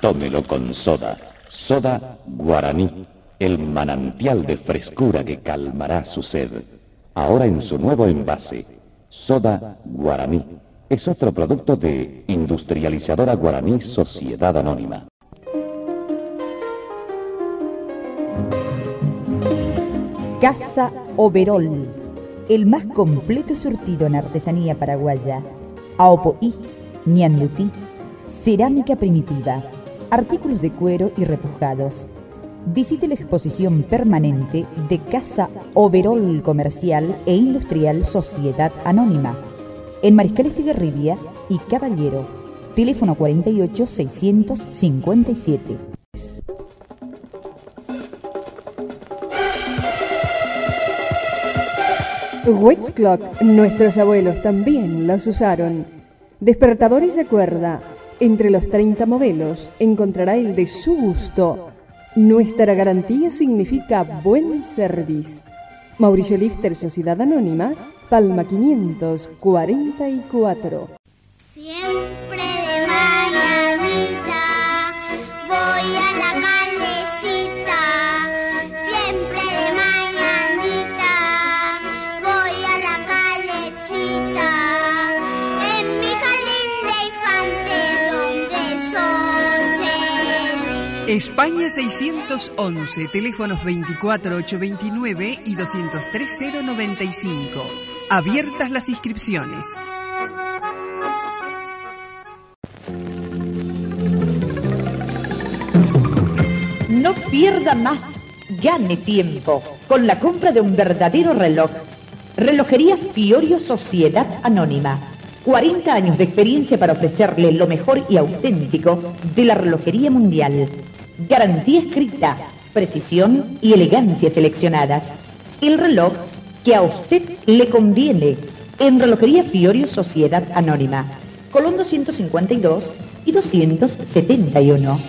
tómelo con soda. Soda guaraní, el manantial de frescura que calmará su sed. Ahora en su nuevo envase, soda guaraní. Es otro producto de Industrializadora Guaraní Sociedad Anónima. Casa Overol, el más completo surtido en artesanía paraguaya. Aopoí, ñandutí, cerámica primitiva, artículos de cuero y repujados. Visite la exposición permanente de Casa Overol Comercial e Industrial Sociedad Anónima en Mariscal Estigarribia y Caballero. Teléfono 48 657. Witch Clock, nuestros abuelos también los usaron. Despertadores de cuerda. Entre los 30 modelos encontrará el de su gusto. Nuestra garantía significa buen service. Mauricio Lifter, Sociedad Anónima, Palma 544. Siempre España 611, teléfonos 24829 y 203095. Abiertas las inscripciones. No pierda más, gane tiempo con la compra de un verdadero reloj. Relojería Fiorio Sociedad Anónima. 40 años de experiencia para ofrecerle lo mejor y auténtico de la relojería mundial. Garantía escrita, precisión y elegancia seleccionadas. El reloj que a usted le conviene en Relojería Fiorio Sociedad Anónima. Colón 252 y 271.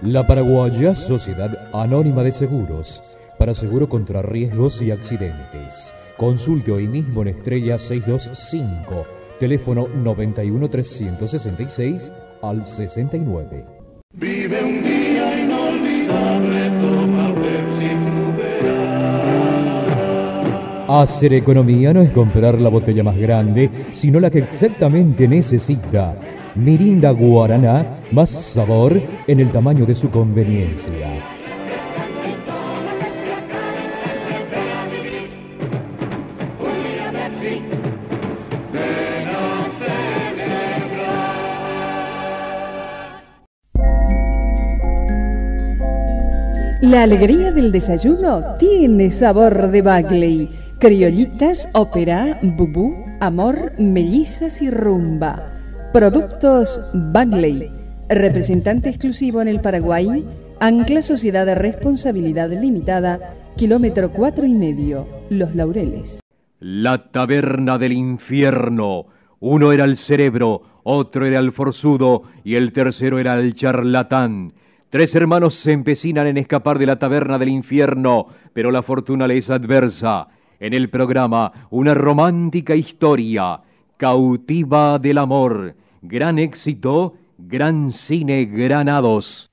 La Paraguaya Sociedad Anónima de Seguros. Para seguro contra riesgos y accidentes. Consulte hoy mismo en Estrella 625. Teléfono 91 366 al 69. Vive un día inolvidable, toma Pepsi Hacer economía no es comprar la botella más grande, sino la que exactamente necesita. Mirinda Guaraná, más sabor en el tamaño de su conveniencia. La alegría del desayuno tiene sabor de Bagley. Criollitas, ópera, bubú, amor, mellizas y rumba. Productos Bagley. Representante exclusivo en el Paraguay. Ancla Sociedad de Responsabilidad Limitada. Kilómetro cuatro y medio. Los Laureles. La taberna del infierno. Uno era el cerebro, otro era el forzudo y el tercero era el charlatán. Tres hermanos se empecinan en escapar de la taberna del infierno, pero la fortuna les es adversa. En el programa, una romántica historia, cautiva del amor, gran éxito, gran cine granados.